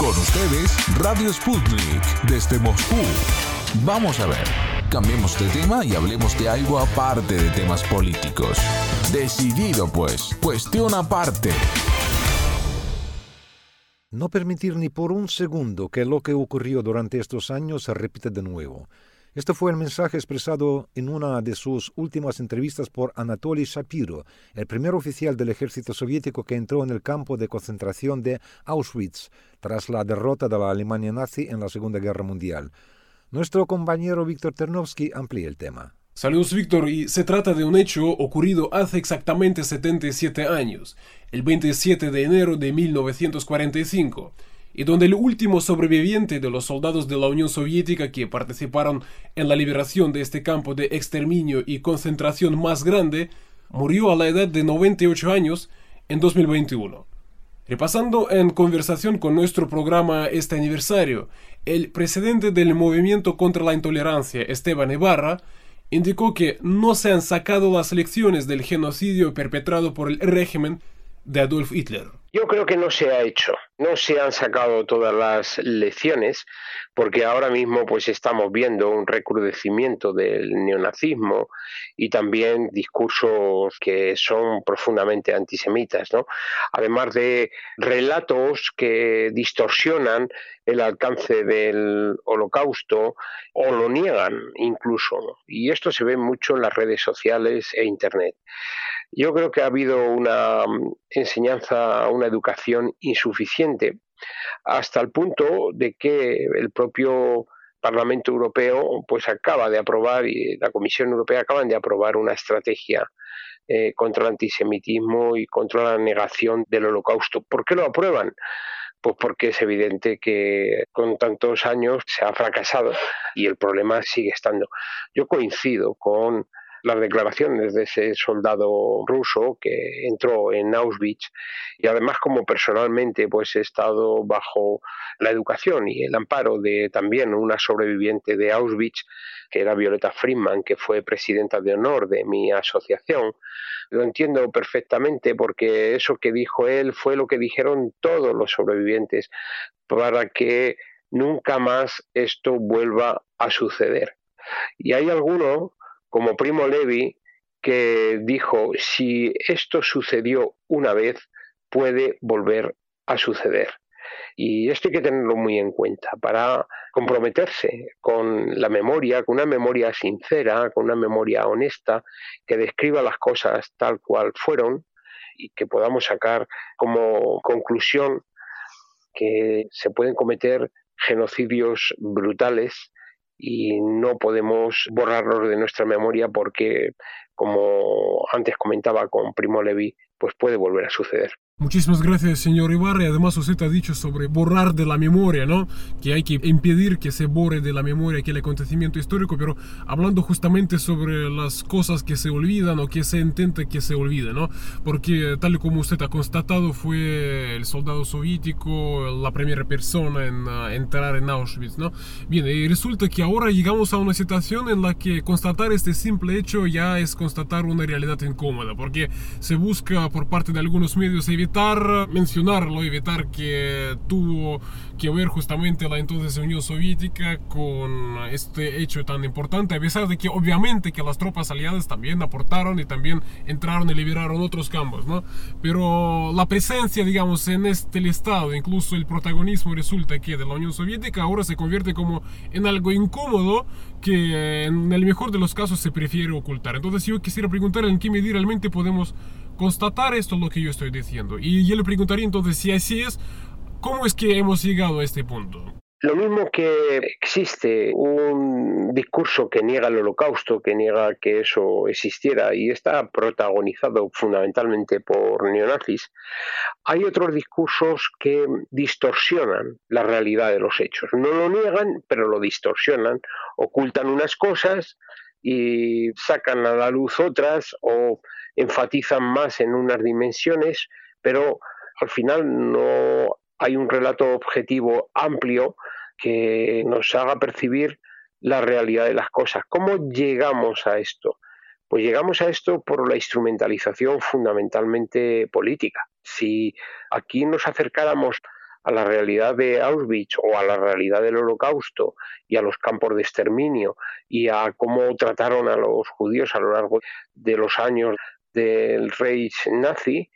Con ustedes, Radio Sputnik, desde Moscú. Vamos a ver, cambiemos de tema y hablemos de algo aparte de temas políticos. Decidido pues, cuestión aparte. No permitir ni por un segundo que lo que ocurrió durante estos años se repita de nuevo. Este fue el mensaje expresado en una de sus últimas entrevistas por Anatoly Shapiro, el primer oficial del ejército soviético que entró en el campo de concentración de Auschwitz tras la derrota de la Alemania nazi en la Segunda Guerra Mundial. Nuestro compañero Víctor Ternovsky amplía el tema. Saludos Víctor, y se trata de un hecho ocurrido hace exactamente 77 años, el 27 de enero de 1945, y donde el último sobreviviente de los soldados de la Unión Soviética que participaron en la liberación de este campo de exterminio y concentración más grande murió a la edad de 98 años en 2021. Repasando en conversación con nuestro programa este aniversario, el presidente del Movimiento contra la Intolerancia, Esteban Ibarra, indicó que no se han sacado las lecciones del genocidio perpetrado por el régimen de Adolf Hitler. Yo creo que no se ha hecho, no se han sacado todas las lecciones, porque ahora mismo pues estamos viendo un recrudecimiento del neonazismo y también discursos que son profundamente antisemitas, ¿no? Además de relatos que distorsionan el alcance del holocausto o lo niegan incluso. Y esto se ve mucho en las redes sociales e internet. Yo creo que ha habido una mm, enseñanza, una educación insuficiente, hasta el punto de que el propio Parlamento Europeo pues acaba de aprobar y la Comisión Europea acaban de aprobar una estrategia eh, contra el antisemitismo y contra la negación del holocausto. ¿Por qué lo aprueban? Pues porque es evidente que con tantos años se ha fracasado y el problema sigue estando. Yo coincido con las declaraciones de ese soldado ruso que entró en Auschwitz y además como personalmente pues he estado bajo la educación y el amparo de también una sobreviviente de Auschwitz que era Violeta Friedman que fue presidenta de honor de mi asociación lo entiendo perfectamente porque eso que dijo él fue lo que dijeron todos los sobrevivientes para que nunca más esto vuelva a suceder. Y hay algunos como Primo Levi, que dijo, si esto sucedió una vez, puede volver a suceder. Y esto hay que tenerlo muy en cuenta para comprometerse con la memoria, con una memoria sincera, con una memoria honesta, que describa las cosas tal cual fueron y que podamos sacar como conclusión que se pueden cometer genocidios brutales y no podemos borrarlos de nuestra memoria porque, como antes comentaba con Primo Levi, pues puede volver a suceder. Muchísimas gracias, señor Ibarra. Además, usted ha dicho sobre borrar de la memoria, ¿no? Que hay que impedir que se borre de la memoria aquel acontecimiento histórico, pero hablando justamente sobre las cosas que se olvidan o que se intenta que se olviden, ¿no? Porque tal como usted ha constatado, fue el soldado soviético la primera persona en uh, entrar en Auschwitz, ¿no? Bien, y resulta que ahora llegamos a una situación en la que constatar este simple hecho ya es constatar una realidad incómoda, porque se busca por parte de algunos medios evitar evitar mencionarlo, evitar que tuvo que ver justamente la entonces Unión Soviética con este hecho tan importante, a pesar de que obviamente que las tropas aliadas también aportaron y también entraron y liberaron otros campos, ¿no? Pero la presencia, digamos, en este estado, incluso el protagonismo resulta que de la Unión Soviética ahora se convierte como en algo incómodo que en el mejor de los casos se prefiere ocultar. Entonces yo quisiera preguntar en qué medida realmente podemos constatar esto lo que yo estoy diciendo. Y yo le preguntaría entonces si así es, ¿cómo es que hemos llegado a este punto? Lo mismo que existe un discurso que niega el holocausto, que niega que eso existiera y está protagonizado fundamentalmente por neonazis, hay otros discursos que distorsionan la realidad de los hechos. No lo niegan, pero lo distorsionan, ocultan unas cosas y sacan a la luz otras o enfatizan más en unas dimensiones, pero al final no hay un relato objetivo amplio que nos haga percibir la realidad de las cosas. ¿Cómo llegamos a esto? Pues llegamos a esto por la instrumentalización fundamentalmente política. Si aquí nos acercáramos a la realidad de Auschwitz o a la realidad del holocausto y a los campos de exterminio y a cómo trataron a los judíos a lo largo de los años del Reich nazi,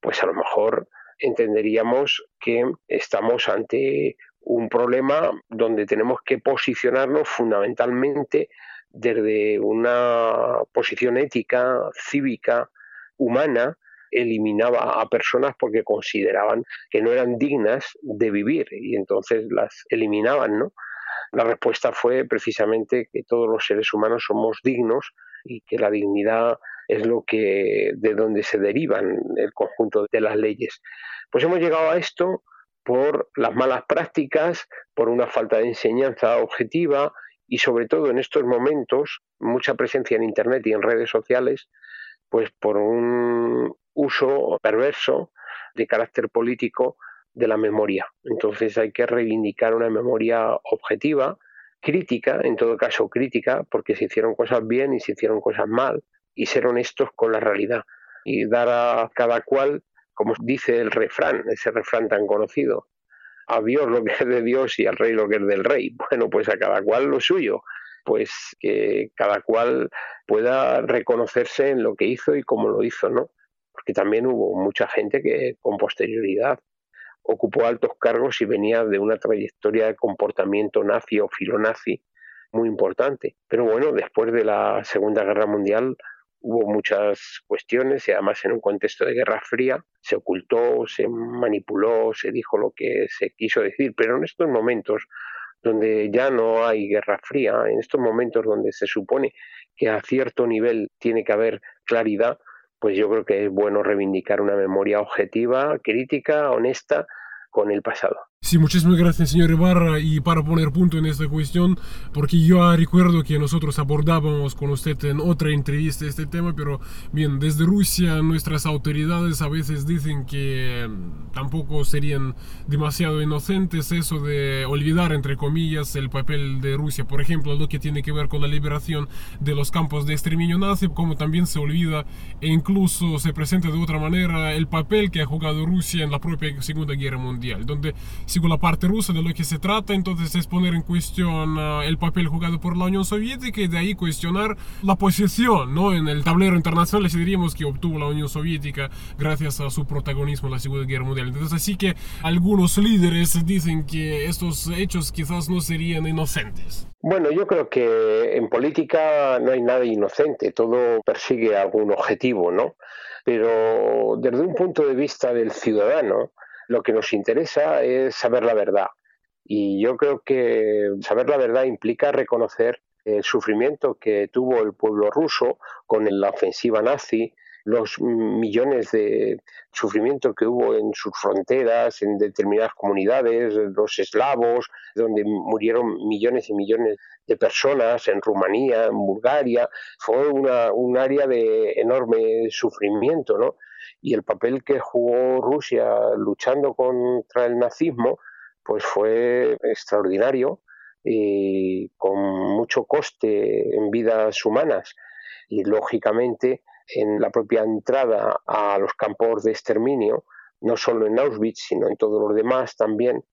pues a lo mejor entenderíamos que estamos ante un problema donde tenemos que posicionarnos fundamentalmente desde una posición ética, cívica, humana, eliminaba a personas porque consideraban que no eran dignas de vivir y entonces las eliminaban, ¿no? La respuesta fue precisamente que todos los seres humanos somos dignos y que la dignidad es lo que de donde se derivan el conjunto de las leyes. Pues hemos llegado a esto por las malas prácticas, por una falta de enseñanza objetiva y sobre todo en estos momentos mucha presencia en internet y en redes sociales, pues por un uso perverso de carácter político de la memoria. Entonces hay que reivindicar una memoria objetiva, crítica, en todo caso crítica, porque se hicieron cosas bien y se hicieron cosas mal, y ser honestos con la realidad y dar a cada cual, como dice el refrán, ese refrán tan conocido, a Dios lo que es de Dios y al rey lo que es del rey. Bueno, pues a cada cual lo suyo, pues que cada cual pueda reconocerse en lo que hizo y cómo lo hizo, ¿no? Porque también hubo mucha gente que con posterioridad ocupó altos cargos y venía de una trayectoria de comportamiento nazi o filonazi muy importante. Pero bueno, después de la Segunda Guerra Mundial hubo muchas cuestiones y además en un contexto de Guerra Fría se ocultó, se manipuló, se dijo lo que se quiso decir, pero en estos momentos donde ya no hay Guerra Fría, en estos momentos donde se supone que a cierto nivel tiene que haber claridad, pues yo creo que es bueno reivindicar una memoria objetiva, crítica, honesta con el pasado. Sí, muchísimas gracias, señor Ibarra. Y para poner punto en esta cuestión, porque yo recuerdo que nosotros abordábamos con usted en otra entrevista este tema, pero bien, desde Rusia nuestras autoridades a veces dicen que tampoco serían demasiado inocentes eso de olvidar, entre comillas, el papel de Rusia. Por ejemplo, lo que tiene que ver con la liberación de los campos de exterminio nazi, como también se olvida e incluso se presenta de otra manera el papel que ha jugado Rusia en la propia Segunda Guerra Mundial, donde según la parte rusa de lo que se trata, entonces es poner en cuestión uh, el papel jugado por la Unión Soviética y de ahí cuestionar la posición ¿no? en el tablero internacional, si diríamos que obtuvo la Unión Soviética gracias a su protagonismo en la Segunda Guerra Mundial. Entonces así que algunos líderes dicen que estos hechos quizás no serían inocentes. Bueno, yo creo que en política no hay nada inocente, todo persigue algún objetivo, ¿no? Pero desde un punto de vista del ciudadano, lo que nos interesa es saber la verdad. Y yo creo que saber la verdad implica reconocer el sufrimiento que tuvo el pueblo ruso con la ofensiva nazi, los millones de sufrimiento que hubo en sus fronteras, en determinadas comunidades, los eslavos, donde murieron millones y millones de personas, en Rumanía, en Bulgaria, fue una, un área de enorme sufrimiento, ¿no? Y el papel que jugó Rusia luchando contra el nazismo pues fue extraordinario y con mucho coste en vidas humanas. Y lógicamente en la propia entrada a los campos de exterminio, no solo en Auschwitz, sino en todos los demás también,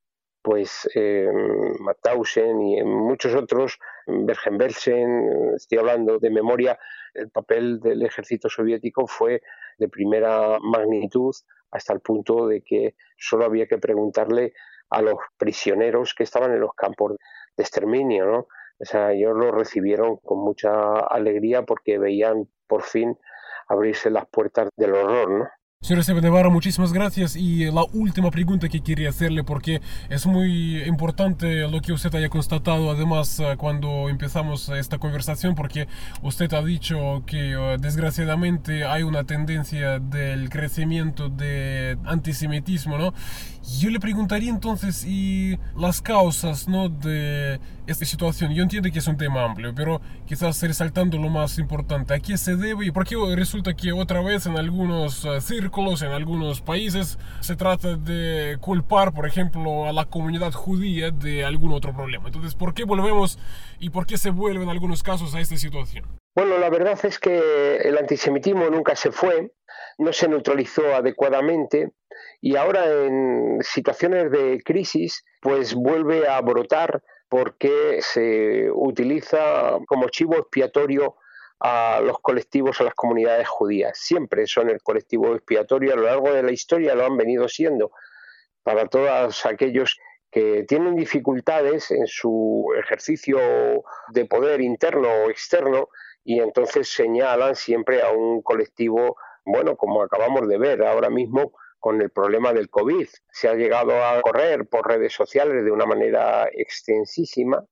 pues eh, Mauthausen y en muchos otros, Bergen-Belsen, estoy hablando de memoria, el papel del ejército soviético fue de primera magnitud hasta el punto de que solo había que preguntarle a los prisioneros que estaban en los campos de exterminio, ¿no? O sea, ellos lo recibieron con mucha alegría porque veían por fin abrirse las puertas del horror, ¿no? Señor Esteban Navarro, muchísimas gracias. Y la última pregunta que quería hacerle, porque es muy importante lo que usted haya constatado, además, eh, cuando empezamos esta conversación, porque usted ha dicho que eh, desgraciadamente hay una tendencia del crecimiento de antisemitismo, ¿no? Yo le preguntaría entonces, ¿y las causas, ¿no? De esta situación? Yo entiendo que es un tema amplio, pero quizás resaltando lo más importante, ¿a qué se debe y por qué resulta que otra vez en algunos uh, círculos, en algunos países, se trata de culpar, por ejemplo, a la comunidad judía de algún otro problema? Entonces, ¿por qué volvemos y por qué se vuelve en algunos casos a esta situación? Bueno, la verdad es que el antisemitismo nunca se fue, no se neutralizó adecuadamente y ahora en situaciones de crisis pues vuelve a brotar porque se utiliza como chivo expiatorio a los colectivos, a las comunidades judías. Siempre son el colectivo expiatorio, a lo largo de la historia lo han venido siendo para todos aquellos que tienen dificultades en su ejercicio de poder interno o externo y entonces señalan siempre a un colectivo, bueno, como acabamos de ver ahora mismo con el problema del COVID. Se ha llegado a correr por redes sociales de una manera extensísima,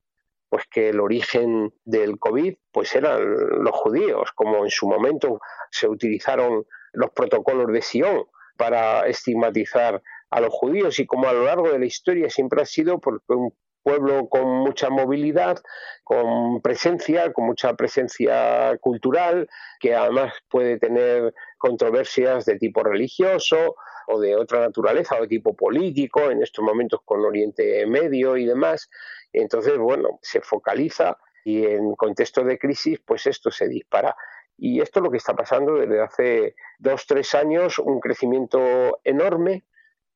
pues que el origen del COVID pues eran los judíos, como en su momento se utilizaron los protocolos de Sion para estigmatizar a los judíos y como a lo largo de la historia siempre ha sido porque un pueblo con mucha movilidad, con presencia, con mucha presencia cultural, que además puede tener controversias de tipo religioso o de otra naturaleza o de tipo político, en estos momentos con Oriente Medio y demás. Entonces, bueno, se focaliza y en contexto de crisis, pues esto se dispara. Y esto es lo que está pasando desde hace dos, tres años, un crecimiento enorme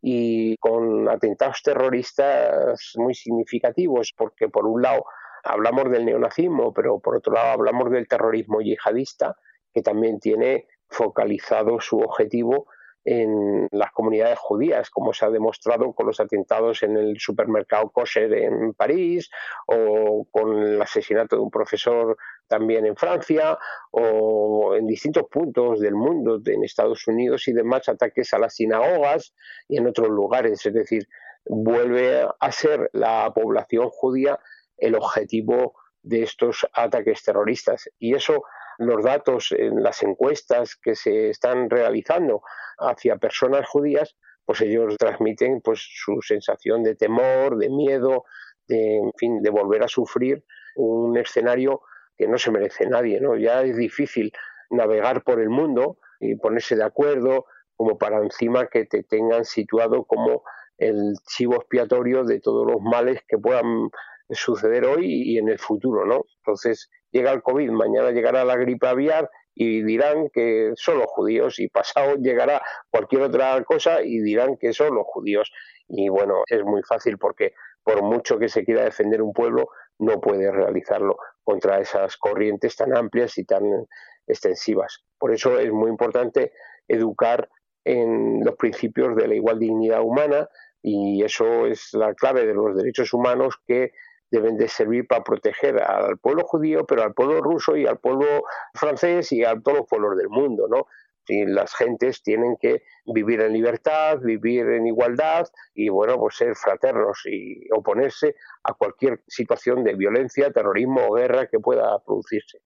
y con atentados terroristas muy significativos, porque por un lado hablamos del neonazismo, pero por otro lado hablamos del terrorismo yihadista, que también tiene focalizado su objetivo en las comunidades judías, como se ha demostrado con los atentados en el supermercado Kosher en París o con el asesinato de un profesor también en Francia o en distintos puntos del mundo, en Estados Unidos y demás, ataques a las sinagogas y en otros lugares. Es decir, vuelve a ser la población judía el objetivo de estos ataques terroristas. Y eso, los datos en las encuestas que se están realizando hacia personas judías, pues ellos transmiten pues su sensación de temor, de miedo, de, en fin, de volver a sufrir un escenario que no se merece nadie, ¿no? Ya es difícil navegar por el mundo y ponerse de acuerdo como para encima que te tengan situado como el chivo expiatorio de todos los males que puedan suceder hoy y en el futuro, ¿no? Entonces llega el COVID, mañana llegará la gripe aviar y dirán que son los judíos y pasado llegará cualquier otra cosa y dirán que son los judíos. Y bueno, es muy fácil porque por mucho que se quiera defender un pueblo, no puede realizarlo contra esas corrientes tan amplias y tan extensivas. Por eso es muy importante educar en los principios de la igual dignidad humana y eso es la clave de los derechos humanos que deben de servir para proteger al pueblo judío, pero al pueblo ruso y al pueblo francés y a todos los pueblos del mundo, ¿no? Las gentes tienen que vivir en libertad, vivir en igualdad y, bueno, pues ser fraternos y oponerse a cualquier situación de violencia, terrorismo o guerra que pueda producirse.